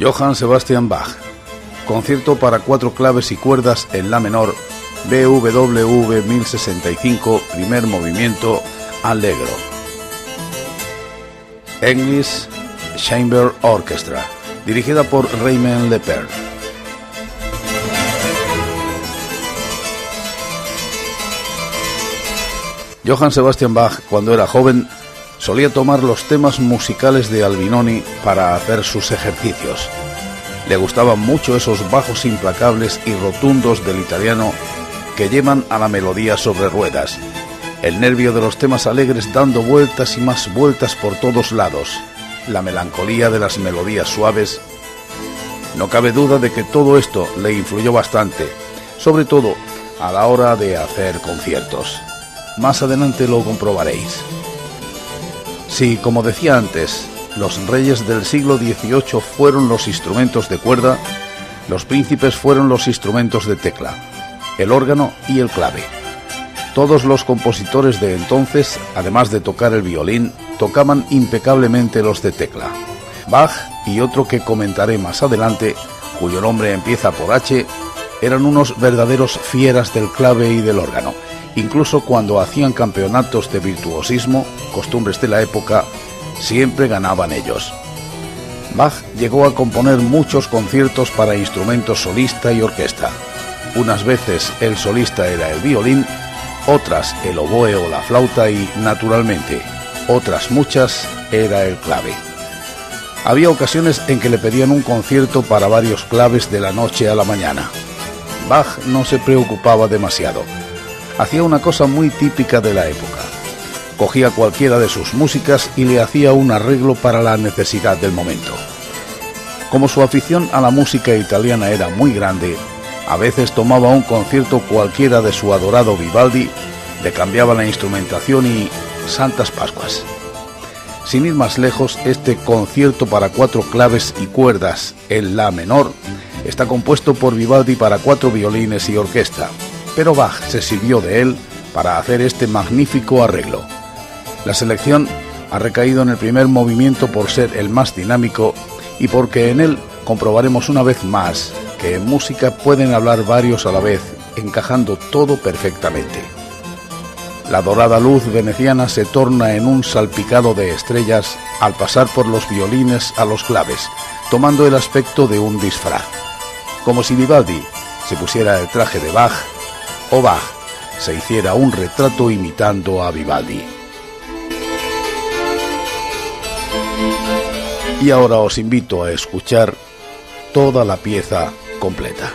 Johann Sebastian Bach. Concierto para cuatro claves y cuerdas en la menor, BWV 1065, primer movimiento, Allegro. English Chamber Orchestra, dirigida por Raymond Lepers. Johann Sebastian Bach, cuando era joven, solía tomar los temas musicales de Albinoni para hacer sus ejercicios. Le gustaban mucho esos bajos implacables y rotundos del italiano que llevan a la melodía sobre ruedas, el nervio de los temas alegres dando vueltas y más vueltas por todos lados, la melancolía de las melodías suaves. No cabe duda de que todo esto le influyó bastante, sobre todo a la hora de hacer conciertos. Más adelante lo comprobaréis. Si, como decía antes, los reyes del siglo XVIII fueron los instrumentos de cuerda, los príncipes fueron los instrumentos de tecla, el órgano y el clave. Todos los compositores de entonces, además de tocar el violín, tocaban impecablemente los de tecla. Bach y otro que comentaré más adelante, cuyo nombre empieza por H, eran unos verdaderos fieras del clave y del órgano Incluso cuando hacían campeonatos de virtuosismo, costumbres de la época, siempre ganaban ellos. Bach llegó a componer muchos conciertos para instrumentos solista y orquesta. Unas veces el solista era el violín, otras el oboe o la flauta y, naturalmente, otras muchas era el clave. Había ocasiones en que le pedían un concierto para varios claves de la noche a la mañana. Bach no se preocupaba demasiado hacía una cosa muy típica de la época. Cogía cualquiera de sus músicas y le hacía un arreglo para la necesidad del momento. Como su afición a la música italiana era muy grande, a veces tomaba un concierto cualquiera de su adorado Vivaldi, le cambiaba la instrumentación y Santas Pascuas. Sin ir más lejos, este concierto para cuatro claves y cuerdas en La menor está compuesto por Vivaldi para cuatro violines y orquesta, pero Bach se sirvió de él para hacer este magnífico arreglo. La selección ha recaído en el primer movimiento por ser el más dinámico y porque en él comprobaremos una vez más que en música pueden hablar varios a la vez, encajando todo perfectamente. La dorada luz veneciana se torna en un salpicado de estrellas al pasar por los violines a los claves, tomando el aspecto de un disfraz, como si Vivaldi se pusiera el traje de Bach o Bach se hiciera un retrato imitando a Vivaldi. Y ahora os invito a escuchar toda la pieza completa.